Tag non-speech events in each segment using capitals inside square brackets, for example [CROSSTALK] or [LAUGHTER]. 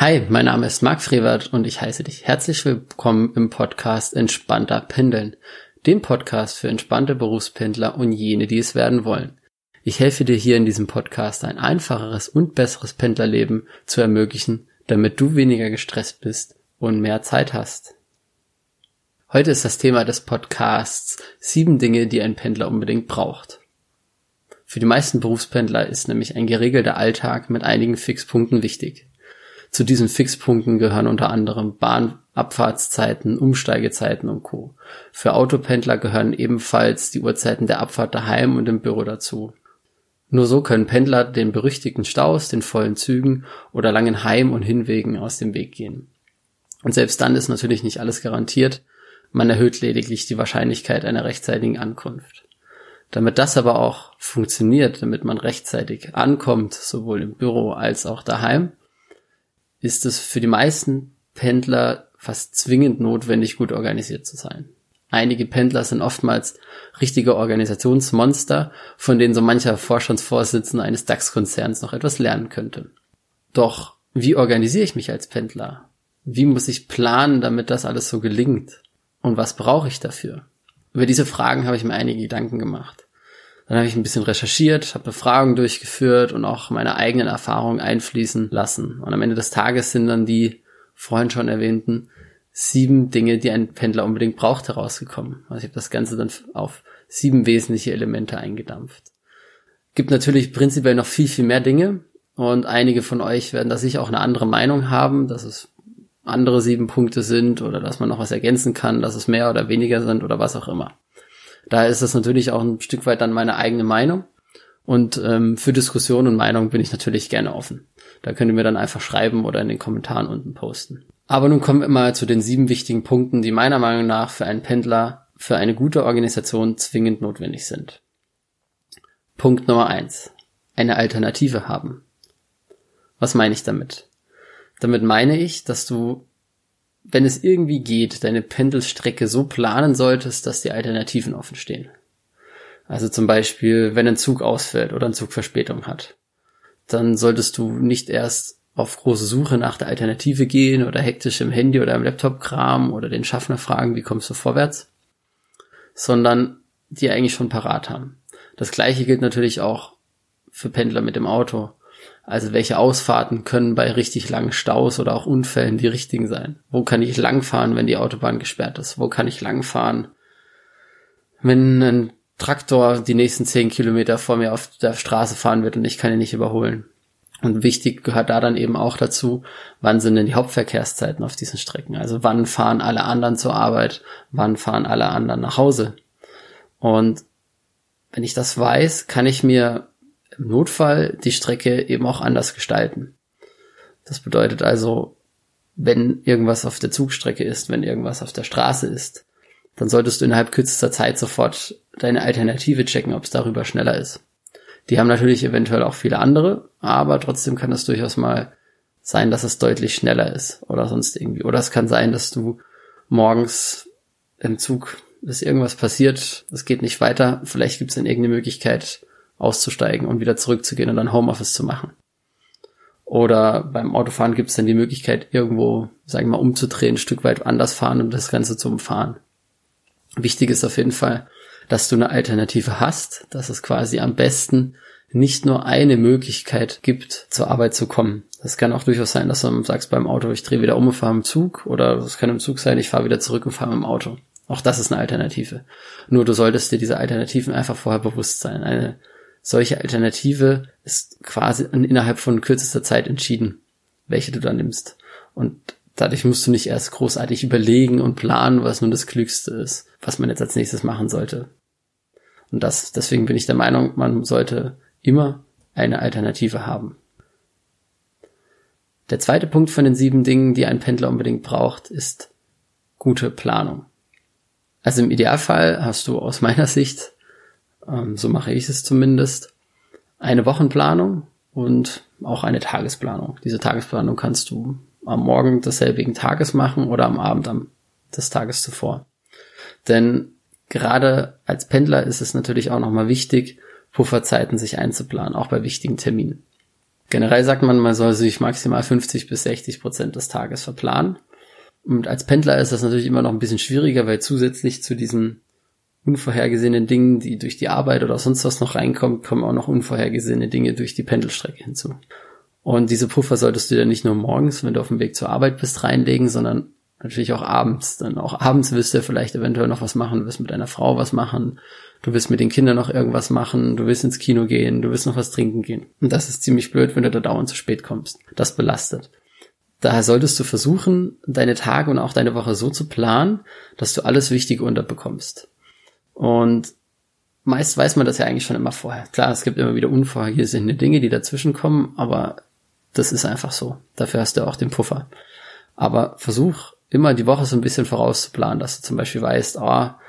Hi, mein Name ist Marc Frevert und ich heiße dich herzlich willkommen im Podcast Entspannter Pendeln, dem Podcast für entspannte Berufspendler und jene, die es werden wollen. Ich helfe dir hier in diesem Podcast ein einfacheres und besseres Pendlerleben zu ermöglichen, damit du weniger gestresst bist und mehr Zeit hast. Heute ist das Thema des Podcasts sieben Dinge, die ein Pendler unbedingt braucht. Für die meisten Berufspendler ist nämlich ein geregelter Alltag mit einigen Fixpunkten wichtig. Zu diesen Fixpunkten gehören unter anderem Bahnabfahrtszeiten, Umsteigezeiten und Co. Für Autopendler gehören ebenfalls die Uhrzeiten der Abfahrt daheim und im Büro dazu. Nur so können Pendler den berüchtigten Staus, den vollen Zügen oder langen Heim- und Hinwegen aus dem Weg gehen. Und selbst dann ist natürlich nicht alles garantiert, man erhöht lediglich die Wahrscheinlichkeit einer rechtzeitigen Ankunft. Damit das aber auch funktioniert, damit man rechtzeitig ankommt, sowohl im Büro als auch daheim, ist es für die meisten Pendler fast zwingend notwendig, gut organisiert zu sein. Einige Pendler sind oftmals richtige Organisationsmonster, von denen so mancher Vorstandsvorsitzende eines DAX-Konzerns noch etwas lernen könnte. Doch wie organisiere ich mich als Pendler? Wie muss ich planen, damit das alles so gelingt? Und was brauche ich dafür? Über diese Fragen habe ich mir einige Gedanken gemacht. Dann habe ich ein bisschen recherchiert, habe Befragungen durchgeführt und auch meine eigenen Erfahrungen einfließen lassen. Und am Ende des Tages sind dann die vorhin schon erwähnten sieben Dinge, die ein Pendler unbedingt braucht, herausgekommen. Also ich habe das Ganze dann auf sieben wesentliche Elemente eingedampft. Gibt natürlich prinzipiell noch viel, viel mehr Dinge und einige von euch werden da sicher auch eine andere Meinung haben, dass es andere sieben Punkte sind oder dass man noch was ergänzen kann, dass es mehr oder weniger sind oder was auch immer. Da ist das natürlich auch ein Stück weit dann meine eigene Meinung. Und ähm, für Diskussion und Meinung bin ich natürlich gerne offen. Da könnt ihr mir dann einfach schreiben oder in den Kommentaren unten posten. Aber nun kommen wir mal zu den sieben wichtigen Punkten, die meiner Meinung nach für einen Pendler, für eine gute Organisation zwingend notwendig sind. Punkt Nummer eins: Eine Alternative haben. Was meine ich damit? Damit meine ich, dass du, wenn es irgendwie geht, deine Pendelstrecke so planen solltest, dass die Alternativen offen stehen. Also zum Beispiel, wenn ein Zug ausfällt oder ein Zug Verspätung hat, dann solltest du nicht erst auf große Suche nach der Alternative gehen oder hektisch im Handy oder im Laptop kramen oder den Schaffner fragen, wie kommst du vorwärts, sondern die eigentlich schon parat haben. Das gleiche gilt natürlich auch für Pendler mit dem Auto. Also welche Ausfahrten können bei richtig langen Staus oder auch Unfällen die richtigen sein? Wo kann ich langfahren, wenn die Autobahn gesperrt ist? Wo kann ich langfahren, wenn ein Traktor die nächsten zehn Kilometer vor mir auf der Straße fahren wird und ich kann ihn nicht überholen? Und wichtig gehört da dann eben auch dazu, wann sind denn die Hauptverkehrszeiten auf diesen Strecken? Also wann fahren alle anderen zur Arbeit? Wann fahren alle anderen nach Hause? Und wenn ich das weiß, kann ich mir im Notfall die Strecke eben auch anders gestalten. Das bedeutet also, wenn irgendwas auf der Zugstrecke ist, wenn irgendwas auf der Straße ist, dann solltest du innerhalb kürzester Zeit sofort deine Alternative checken, ob es darüber schneller ist. Die haben natürlich eventuell auch viele andere, aber trotzdem kann es durchaus mal sein, dass es deutlich schneller ist oder sonst irgendwie. Oder es kann sein, dass du morgens im Zug ist irgendwas passiert, es geht nicht weiter, vielleicht gibt es dann irgendeine Möglichkeit auszusteigen und wieder zurückzugehen und dann Homeoffice zu machen. Oder beim Autofahren gibt es dann die Möglichkeit, irgendwo, sagen wir mal, umzudrehen, ein Stück weit anders fahren, um das Ganze zu umfahren. Wichtig ist auf jeden Fall, dass du eine Alternative hast, dass es quasi am besten nicht nur eine Möglichkeit gibt, zur Arbeit zu kommen. Das kann auch durchaus sein, dass du sagst beim Auto, ich drehe wieder um und fahre im Zug oder es kann im Zug sein, ich fahre wieder zurück und fahre im Auto. Auch das ist eine Alternative. Nur du solltest dir diese Alternativen einfach vorher bewusst sein. Eine solche Alternative ist quasi innerhalb von kürzester Zeit entschieden, welche du da nimmst. Und dadurch musst du nicht erst großartig überlegen und planen, was nun das Klügste ist, was man jetzt als nächstes machen sollte. Und das, deswegen bin ich der Meinung, man sollte immer eine Alternative haben. Der zweite Punkt von den sieben Dingen, die ein Pendler unbedingt braucht, ist gute Planung. Also im Idealfall hast du aus meiner Sicht, ähm, so mache ich es zumindest, eine Wochenplanung und auch eine Tagesplanung. Diese Tagesplanung kannst du am Morgen desselbigen Tages machen oder am Abend am, des Tages zuvor. Denn gerade als Pendler ist es natürlich auch nochmal wichtig, Pufferzeiten sich einzuplanen, auch bei wichtigen Terminen. Generell sagt man, man soll sich maximal 50 bis 60 Prozent des Tages verplanen. Und als Pendler ist das natürlich immer noch ein bisschen schwieriger, weil zusätzlich zu diesen unvorhergesehenen Dingen, die durch die Arbeit oder sonst was noch reinkommen, kommen auch noch unvorhergesehene Dinge durch die Pendelstrecke hinzu. Und diese Puffer solltest du dann nicht nur morgens, wenn du auf dem Weg zur Arbeit bist, reinlegen, sondern natürlich auch abends. Dann auch abends wirst du vielleicht eventuell noch was machen, du wirst mit deiner Frau was machen, du willst mit den Kindern noch irgendwas machen, du willst ins Kino gehen, du willst noch was trinken gehen. Und das ist ziemlich blöd, wenn du da dauernd zu spät kommst. Das belastet. Daher solltest du versuchen, deine Tage und auch deine Woche so zu planen, dass du alles Wichtige unterbekommst. Und meist weiß man das ja eigentlich schon immer vorher. Klar, es gibt immer wieder unvorhergesehene Dinge, die dazwischen kommen, aber das ist einfach so. Dafür hast du auch den Puffer. Aber versuch immer die Woche so ein bisschen vorauszuplanen, dass du zum Beispiel weißt, ah, oh,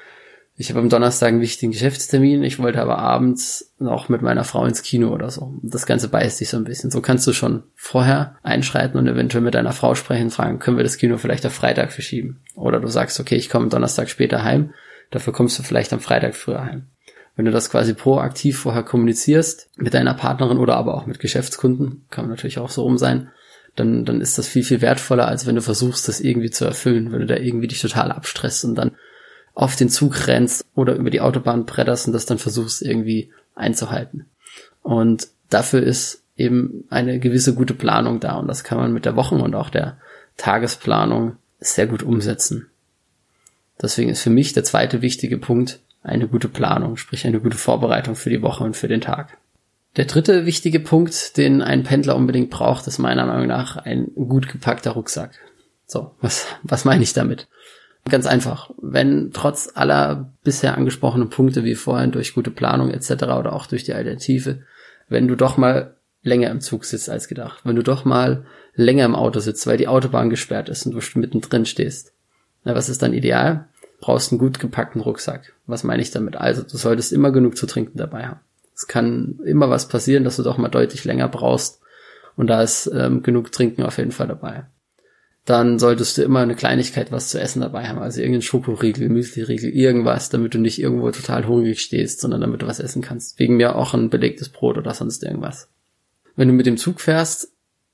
ich habe am Donnerstag einen wichtigen Geschäftstermin, ich wollte aber abends noch mit meiner Frau ins Kino oder so. Das Ganze beißt sich so ein bisschen. So kannst du schon vorher einschreiten und eventuell mit deiner Frau sprechen, fragen, können wir das Kino vielleicht auf Freitag verschieben? Oder du sagst, okay, ich komme Donnerstag später heim, dafür kommst du vielleicht am Freitag früher heim. Wenn du das quasi proaktiv vorher kommunizierst, mit deiner Partnerin oder aber auch mit Geschäftskunden, kann natürlich auch so rum sein, dann, dann ist das viel, viel wertvoller, als wenn du versuchst, das irgendwie zu erfüllen, wenn du da irgendwie dich total abstresst und dann auf den Zug rennst oder über die Autobahn bretterst und das dann versuchst irgendwie einzuhalten. Und dafür ist eben eine gewisse gute Planung da und das kann man mit der Wochen- und auch der Tagesplanung sehr gut umsetzen. Deswegen ist für mich der zweite wichtige Punkt eine gute Planung, sprich eine gute Vorbereitung für die Woche und für den Tag. Der dritte wichtige Punkt, den ein Pendler unbedingt braucht, ist meiner Meinung nach ein gut gepackter Rucksack. So, was, was meine ich damit? Ganz einfach. Wenn trotz aller bisher angesprochenen Punkte wie vorhin durch gute Planung etc. oder auch durch die Alternative, wenn du doch mal länger im Zug sitzt als gedacht, wenn du doch mal länger im Auto sitzt, weil die Autobahn gesperrt ist und du mittendrin stehst, na, was ist dann ideal? Brauchst einen gut gepackten Rucksack. Was meine ich damit? Also, du solltest immer genug zu trinken dabei haben. Es kann immer was passieren, dass du doch mal deutlich länger brauchst und da ist ähm, genug Trinken auf jeden Fall dabei dann solltest du immer eine Kleinigkeit was zu essen dabei haben. Also irgendein Schokoriegel, Müsliriegel, irgendwas, damit du nicht irgendwo total hungrig stehst, sondern damit du was essen kannst. Wegen mir auch ein belegtes Brot oder sonst irgendwas. Wenn du mit dem Zug fährst,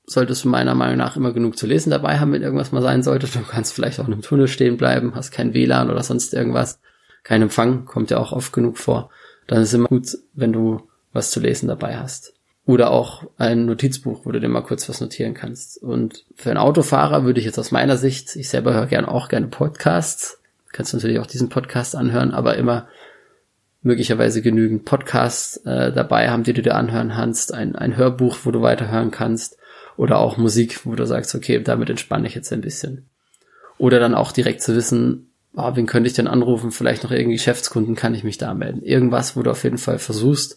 solltest du meiner Meinung nach immer genug zu lesen dabei haben, wenn irgendwas mal sein sollte. Du kannst vielleicht auch in einem Tunnel stehen bleiben, hast kein WLAN oder sonst irgendwas. Kein Empfang, kommt ja auch oft genug vor. Dann ist es immer gut, wenn du was zu lesen dabei hast. Oder auch ein Notizbuch, wo du dir mal kurz was notieren kannst. Und für einen Autofahrer würde ich jetzt aus meiner Sicht, ich selber höre gerne auch gerne Podcasts, kannst du natürlich auch diesen Podcast anhören, aber immer möglicherweise genügend Podcasts äh, dabei haben, die du dir anhören kannst, ein, ein Hörbuch, wo du weiterhören kannst, oder auch Musik, wo du sagst, okay, damit entspanne ich jetzt ein bisschen. Oder dann auch direkt zu wissen, oh, wen könnte ich denn anrufen, vielleicht noch irgendwie Geschäftskunden, kann ich mich da melden. Irgendwas, wo du auf jeden Fall versuchst,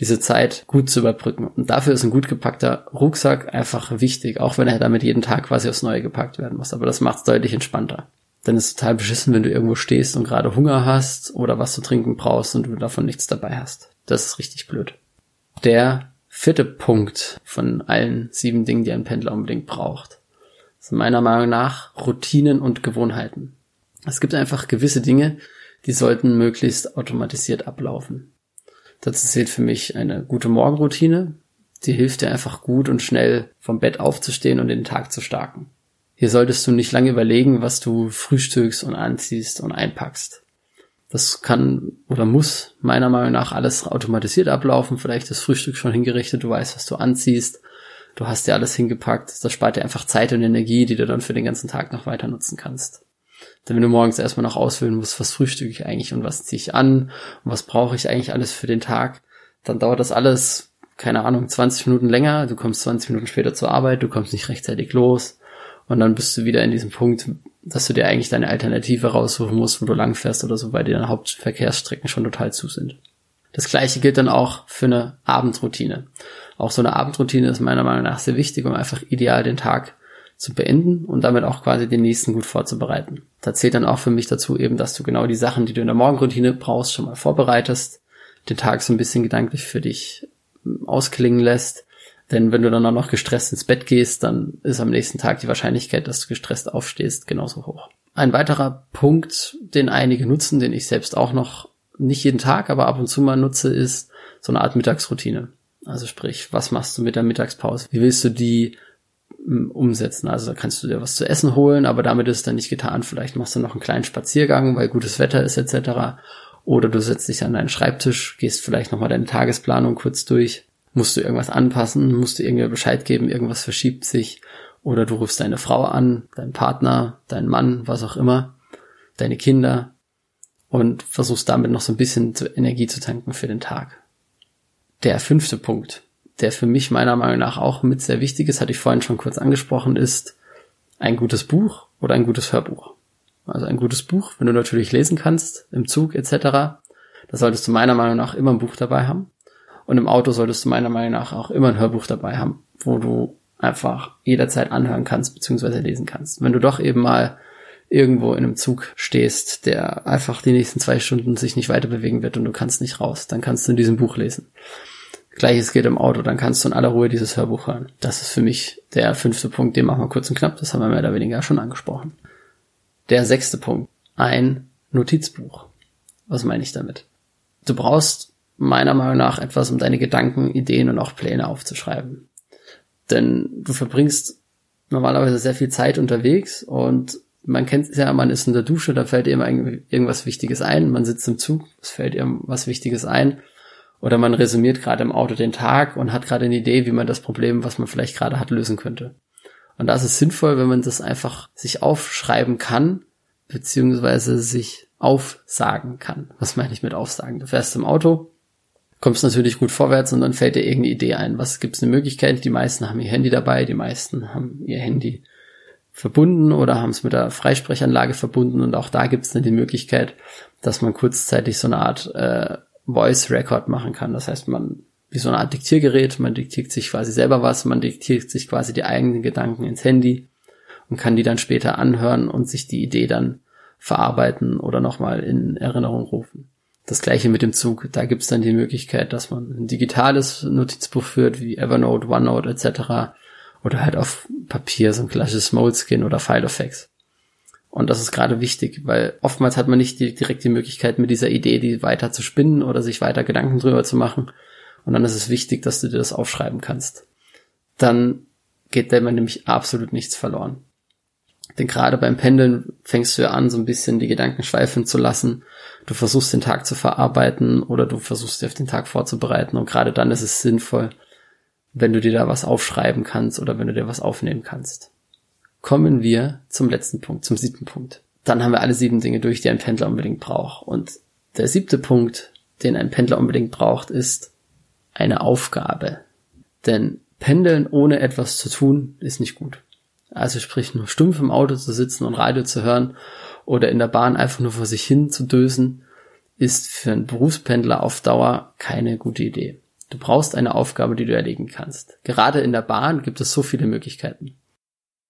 diese Zeit gut zu überbrücken. Und dafür ist ein gut gepackter Rucksack einfach wichtig, auch wenn er damit jeden Tag quasi aufs Neue gepackt werden muss. Aber das macht es deutlich entspannter. Denn es ist total beschissen, wenn du irgendwo stehst und gerade Hunger hast oder was zu trinken brauchst und du davon nichts dabei hast. Das ist richtig blöd. Der vierte Punkt von allen sieben Dingen, die ein Pendler unbedingt braucht, sind meiner Meinung nach Routinen und Gewohnheiten. Es gibt einfach gewisse Dinge, die sollten möglichst automatisiert ablaufen. Dazu zählt für mich eine gute Morgenroutine. Die hilft dir einfach gut und schnell vom Bett aufzustehen und den Tag zu starten. Hier solltest du nicht lange überlegen, was du frühstückst und anziehst und einpackst. Das kann oder muss meiner Meinung nach alles automatisiert ablaufen. Vielleicht das Frühstück schon hingerichtet, du weißt, was du anziehst. Du hast dir alles hingepackt. Das spart dir einfach Zeit und Energie, die du dann für den ganzen Tag noch weiter nutzen kannst. Denn wenn du morgens erstmal noch auswählen musst, was frühstücke ich eigentlich und was ziehe ich an und was brauche ich eigentlich alles für den Tag, dann dauert das alles, keine Ahnung, 20 Minuten länger, du kommst 20 Minuten später zur Arbeit, du kommst nicht rechtzeitig los und dann bist du wieder in diesem Punkt, dass du dir eigentlich deine Alternative raussuchen musst, wo du langfährst oder so, weil dir deine Hauptverkehrsstrecken schon total zu sind. Das gleiche gilt dann auch für eine Abendroutine. Auch so eine Abendroutine ist meiner Meinung nach sehr wichtig, um einfach ideal den Tag zu beenden und damit auch quasi den nächsten gut vorzubereiten. Da zählt dann auch für mich dazu eben, dass du genau die Sachen, die du in der Morgenroutine brauchst, schon mal vorbereitest, den Tag so ein bisschen gedanklich für dich ähm, ausklingen lässt. Denn wenn du dann auch noch gestresst ins Bett gehst, dann ist am nächsten Tag die Wahrscheinlichkeit, dass du gestresst aufstehst, genauso hoch. Ein weiterer Punkt, den einige nutzen, den ich selbst auch noch nicht jeden Tag, aber ab und zu mal nutze, ist so eine Art Mittagsroutine. Also sprich, was machst du mit der Mittagspause? Wie willst du die mm, umsetzen? Also da kannst du dir was zu essen holen, aber damit ist es dann nicht getan. Vielleicht machst du noch einen kleinen Spaziergang, weil gutes Wetter ist etc. Oder du setzt dich an deinen Schreibtisch, gehst vielleicht nochmal deine Tagesplanung kurz durch. Musst du irgendwas anpassen? Musst du irgendwie Bescheid geben? Irgendwas verschiebt sich? Oder du rufst deine Frau an, deinen Partner, deinen Mann, was auch immer, deine Kinder und versuchst damit noch so ein bisschen Energie zu tanken für den Tag. Der fünfte Punkt, der für mich meiner Meinung nach auch mit sehr wichtig ist, hatte ich vorhin schon kurz angesprochen, ist ein gutes Buch oder ein gutes Hörbuch. Also ein gutes Buch, wenn du natürlich lesen kannst, im Zug etc., da solltest du meiner Meinung nach immer ein Buch dabei haben. Und im Auto solltest du meiner Meinung nach auch immer ein Hörbuch dabei haben, wo du einfach jederzeit anhören kannst bzw. lesen kannst. Wenn du doch eben mal irgendwo in einem Zug stehst, der einfach die nächsten zwei Stunden sich nicht weiter bewegen wird und du kannst nicht raus, dann kannst du in diesem Buch lesen. Gleiches geht im Auto, dann kannst du in aller Ruhe dieses Hörbuch hören. Das ist für mich der fünfte Punkt, den machen wir kurz und knapp, das haben wir mehr oder weniger schon angesprochen. Der sechste Punkt, ein Notizbuch. Was meine ich damit? Du brauchst meiner Meinung nach etwas, um deine Gedanken, Ideen und auch Pläne aufzuschreiben. Denn du verbringst normalerweise sehr viel Zeit unterwegs und man kennt es ja, man ist in der Dusche, da fällt ihm irgendwas Wichtiges ein, man sitzt im Zug, es fällt ihm was Wichtiges ein. Oder man resümiert gerade im Auto den Tag und hat gerade eine Idee, wie man das Problem, was man vielleicht gerade hat, lösen könnte. Und da ist es sinnvoll, wenn man das einfach sich aufschreiben kann, beziehungsweise sich aufsagen kann. Was meine ich mit aufsagen? Du fährst im Auto, kommst natürlich gut vorwärts und dann fällt dir irgendeine Idee ein. Was gibt's eine Möglichkeit? Die meisten haben ihr Handy dabei, die meisten haben ihr Handy verbunden oder haben es mit der Freisprechanlage verbunden und auch da gibt es dann die Möglichkeit, dass man kurzzeitig so eine Art äh, Voice Record machen kann. Das heißt, man wie so eine Art Diktiergerät, man diktiert sich quasi selber was, man diktiert sich quasi die eigenen Gedanken ins Handy und kann die dann später anhören und sich die Idee dann verarbeiten oder nochmal in Erinnerung rufen. Das gleiche mit dem Zug. Da gibt es dann die Möglichkeit, dass man ein digitales Notizbuch führt, wie Evernote, OneNote etc oder halt auf Papier, so ein klassisches Moleskin oder Filofax. Und das ist gerade wichtig, weil oftmals hat man nicht die, direkt die Möglichkeit, mit dieser Idee die weiter zu spinnen oder sich weiter Gedanken drüber zu machen. Und dann ist es wichtig, dass du dir das aufschreiben kannst. Dann geht dem nämlich absolut nichts verloren. Denn gerade beim Pendeln fängst du ja an, so ein bisschen die Gedanken schweifen zu lassen. Du versuchst den Tag zu verarbeiten oder du versuchst dir auf den Tag vorzubereiten. Und gerade dann ist es sinnvoll, wenn du dir da was aufschreiben kannst oder wenn du dir was aufnehmen kannst. Kommen wir zum letzten Punkt, zum siebten Punkt. Dann haben wir alle sieben Dinge durch, die ein Pendler unbedingt braucht. Und der siebte Punkt, den ein Pendler unbedingt braucht, ist eine Aufgabe. Denn Pendeln ohne etwas zu tun ist nicht gut. Also sprich nur stumpf im Auto zu sitzen und Radio zu hören oder in der Bahn einfach nur vor sich hin zu dösen, ist für einen Berufspendler auf Dauer keine gute Idee. Du brauchst eine Aufgabe, die du erledigen kannst. Gerade in der Bahn gibt es so viele Möglichkeiten.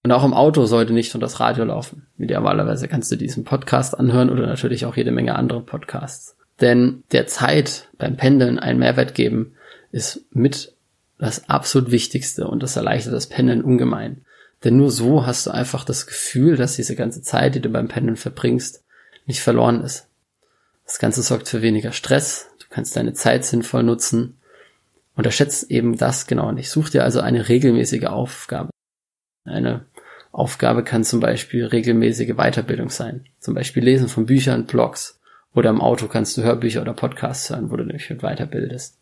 Und auch im Auto sollte nicht nur das Radio laufen. Idealerweise kannst du diesen Podcast anhören oder natürlich auch jede Menge andere Podcasts. Denn der Zeit beim Pendeln einen Mehrwert geben ist mit das absolut Wichtigste und das erleichtert das Pendeln ungemein. Denn nur so hast du einfach das Gefühl, dass diese ganze Zeit, die du beim Pendeln verbringst, nicht verloren ist. Das Ganze sorgt für weniger Stress, du kannst deine Zeit sinnvoll nutzen Unterschätzt eben das genau nicht. Such dir also eine regelmäßige Aufgabe. Eine Aufgabe kann zum Beispiel regelmäßige Weiterbildung sein. Zum Beispiel Lesen von Büchern, Blogs. Oder im Auto kannst du Hörbücher oder Podcasts hören, wo du dich weiterbildest.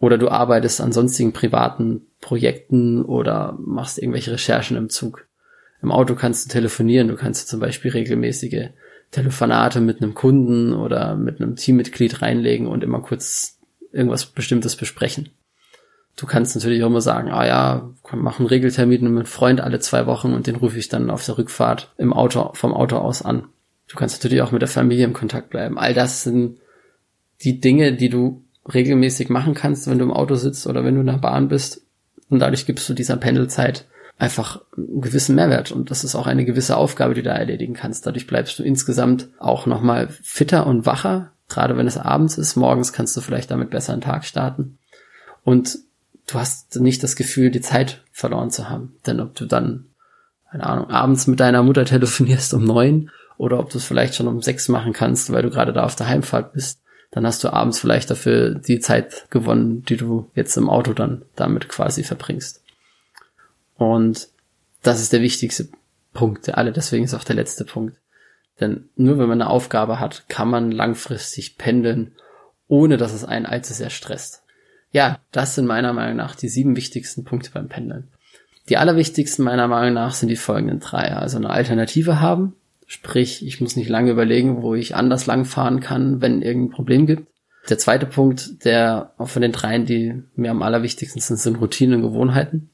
Oder du arbeitest an sonstigen privaten Projekten oder machst irgendwelche Recherchen im Zug. Im Auto kannst du telefonieren, du kannst zum Beispiel regelmäßige Telefonate mit einem Kunden oder mit einem Teammitglied reinlegen und immer kurz irgendwas Bestimmtes besprechen. Du kannst natürlich auch immer sagen, ah ja, komm, mach einen Regeltermin mit einem Freund alle zwei Wochen und den rufe ich dann auf der Rückfahrt im Auto, vom Auto aus an. Du kannst natürlich auch mit der Familie im Kontakt bleiben. All das sind die Dinge, die du regelmäßig machen kannst, wenn du im Auto sitzt oder wenn du in der Bahn bist. Und dadurch gibst du dieser Pendelzeit einfach einen gewissen Mehrwert. Und das ist auch eine gewisse Aufgabe, die du da erledigen kannst. Dadurch bleibst du insgesamt auch nochmal fitter und wacher, Gerade wenn es abends ist, morgens kannst du vielleicht damit besser einen Tag starten. Und du hast nicht das Gefühl, die Zeit verloren zu haben. Denn ob du dann, keine Ahnung, abends mit deiner Mutter [LAUGHS] telefonierst um neun oder ob du es vielleicht schon um sechs machen kannst, weil du gerade da auf der Heimfahrt bist, dann hast du abends vielleicht dafür die Zeit gewonnen, die du jetzt im Auto dann damit quasi verbringst. Und das ist der wichtigste Punkt der alle, deswegen ist auch der letzte Punkt. Denn nur wenn man eine Aufgabe hat, kann man langfristig pendeln, ohne dass es einen allzu sehr stresst. Ja, das sind meiner Meinung nach die sieben wichtigsten Punkte beim Pendeln. Die allerwichtigsten meiner Meinung nach sind die folgenden drei. Also eine Alternative haben, sprich, ich muss nicht lange überlegen, wo ich anders langfahren kann, wenn irgendein Problem gibt. Der zweite Punkt, der von den dreien, die mir am allerwichtigsten sind, sind Routinen und Gewohnheiten.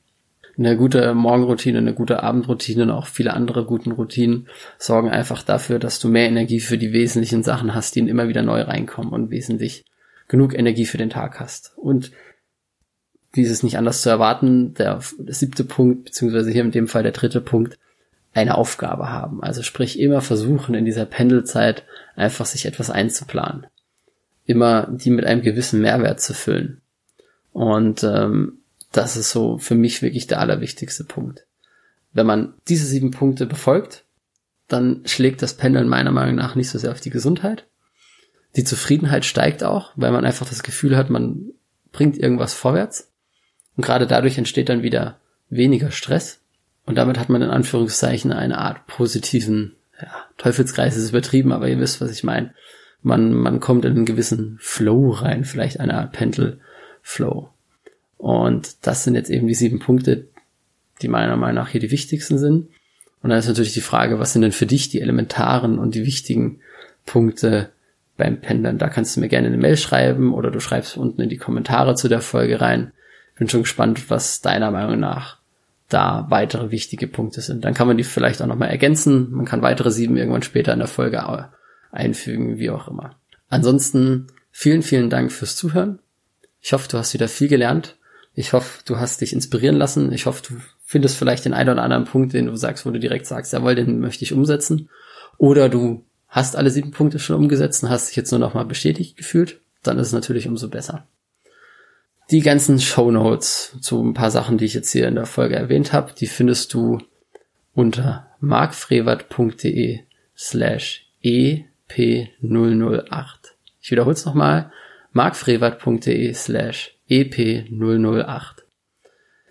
Eine gute Morgenroutine, eine gute Abendroutine und auch viele andere guten Routinen sorgen einfach dafür, dass du mehr Energie für die wesentlichen Sachen hast, die immer wieder neu reinkommen und wesentlich genug Energie für den Tag hast. Und wie ist es nicht anders zu erwarten, der siebte Punkt, beziehungsweise hier in dem Fall der dritte Punkt, eine Aufgabe haben. Also sprich immer versuchen, in dieser Pendelzeit einfach sich etwas einzuplanen. Immer die mit einem gewissen Mehrwert zu füllen. Und ähm, das ist so für mich wirklich der allerwichtigste Punkt. Wenn man diese sieben Punkte befolgt, dann schlägt das Pendeln meiner Meinung nach nicht so sehr auf die Gesundheit. Die Zufriedenheit steigt auch, weil man einfach das Gefühl hat, man bringt irgendwas vorwärts. Und gerade dadurch entsteht dann wieder weniger Stress. Und damit hat man in Anführungszeichen eine Art positiven, ja, Teufelskreis ist übertrieben, aber ihr wisst, was ich meine. Man, man kommt in einen gewissen Flow rein, vielleicht eine Art Pendel-Flow. Und das sind jetzt eben die sieben Punkte, die meiner Meinung nach hier die wichtigsten sind. Und dann ist natürlich die Frage, was sind denn für dich die elementaren und die wichtigen Punkte beim Pendeln? Da kannst du mir gerne eine Mail schreiben oder du schreibst unten in die Kommentare zu der Folge rein. Bin schon gespannt, was deiner Meinung nach da weitere wichtige Punkte sind. Dann kann man die vielleicht auch nochmal ergänzen. Man kann weitere sieben irgendwann später in der Folge einfügen, wie auch immer. Ansonsten vielen, vielen Dank fürs Zuhören. Ich hoffe, du hast wieder viel gelernt ich hoffe, du hast dich inspirieren lassen. Ich hoffe, du findest vielleicht den einen oder anderen Punkt, den du sagst, wo du direkt sagst, jawohl, den möchte ich umsetzen. Oder du hast alle sieben Punkte schon umgesetzt und hast dich jetzt nur noch mal bestätigt gefühlt. Dann ist es natürlich umso besser. Die ganzen Show Notes zu ein paar Sachen, die ich jetzt hier in der Folge erwähnt habe, die findest du unter markfrevert.de slash ep008. Ich wiederhole es nochmal, markfrevert.de slash EP008.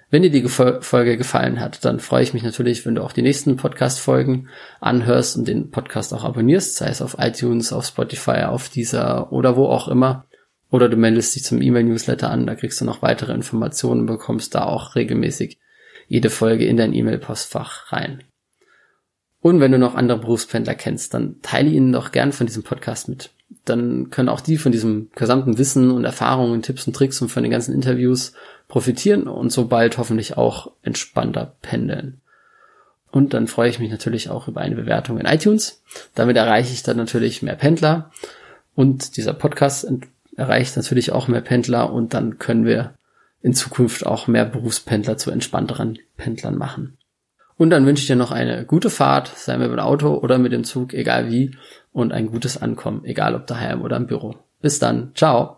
Wenn dir die Folge gefallen hat, dann freue ich mich natürlich, wenn du auch die nächsten Podcast-Folgen anhörst und den Podcast auch abonnierst, sei es auf iTunes, auf Spotify, auf dieser oder wo auch immer. Oder du meldest dich zum E-Mail-Newsletter an, da kriegst du noch weitere Informationen und bekommst da auch regelmäßig jede Folge in dein E-Mail-Postfach rein. Und wenn du noch andere Berufspendler kennst, dann teile ihnen doch gern von diesem Podcast mit dann können auch die von diesem gesamten Wissen und Erfahrungen, Tipps und Tricks und von den ganzen Interviews profitieren und so bald hoffentlich auch entspannter pendeln. Und dann freue ich mich natürlich auch über eine Bewertung in iTunes. Damit erreiche ich dann natürlich mehr Pendler und dieser Podcast erreicht natürlich auch mehr Pendler und dann können wir in Zukunft auch mehr Berufspendler zu entspannteren Pendlern machen. Und dann wünsche ich dir noch eine gute Fahrt, sei mit dem Auto oder mit dem Zug, egal wie, und ein gutes Ankommen, egal ob daheim oder im Büro. Bis dann, ciao.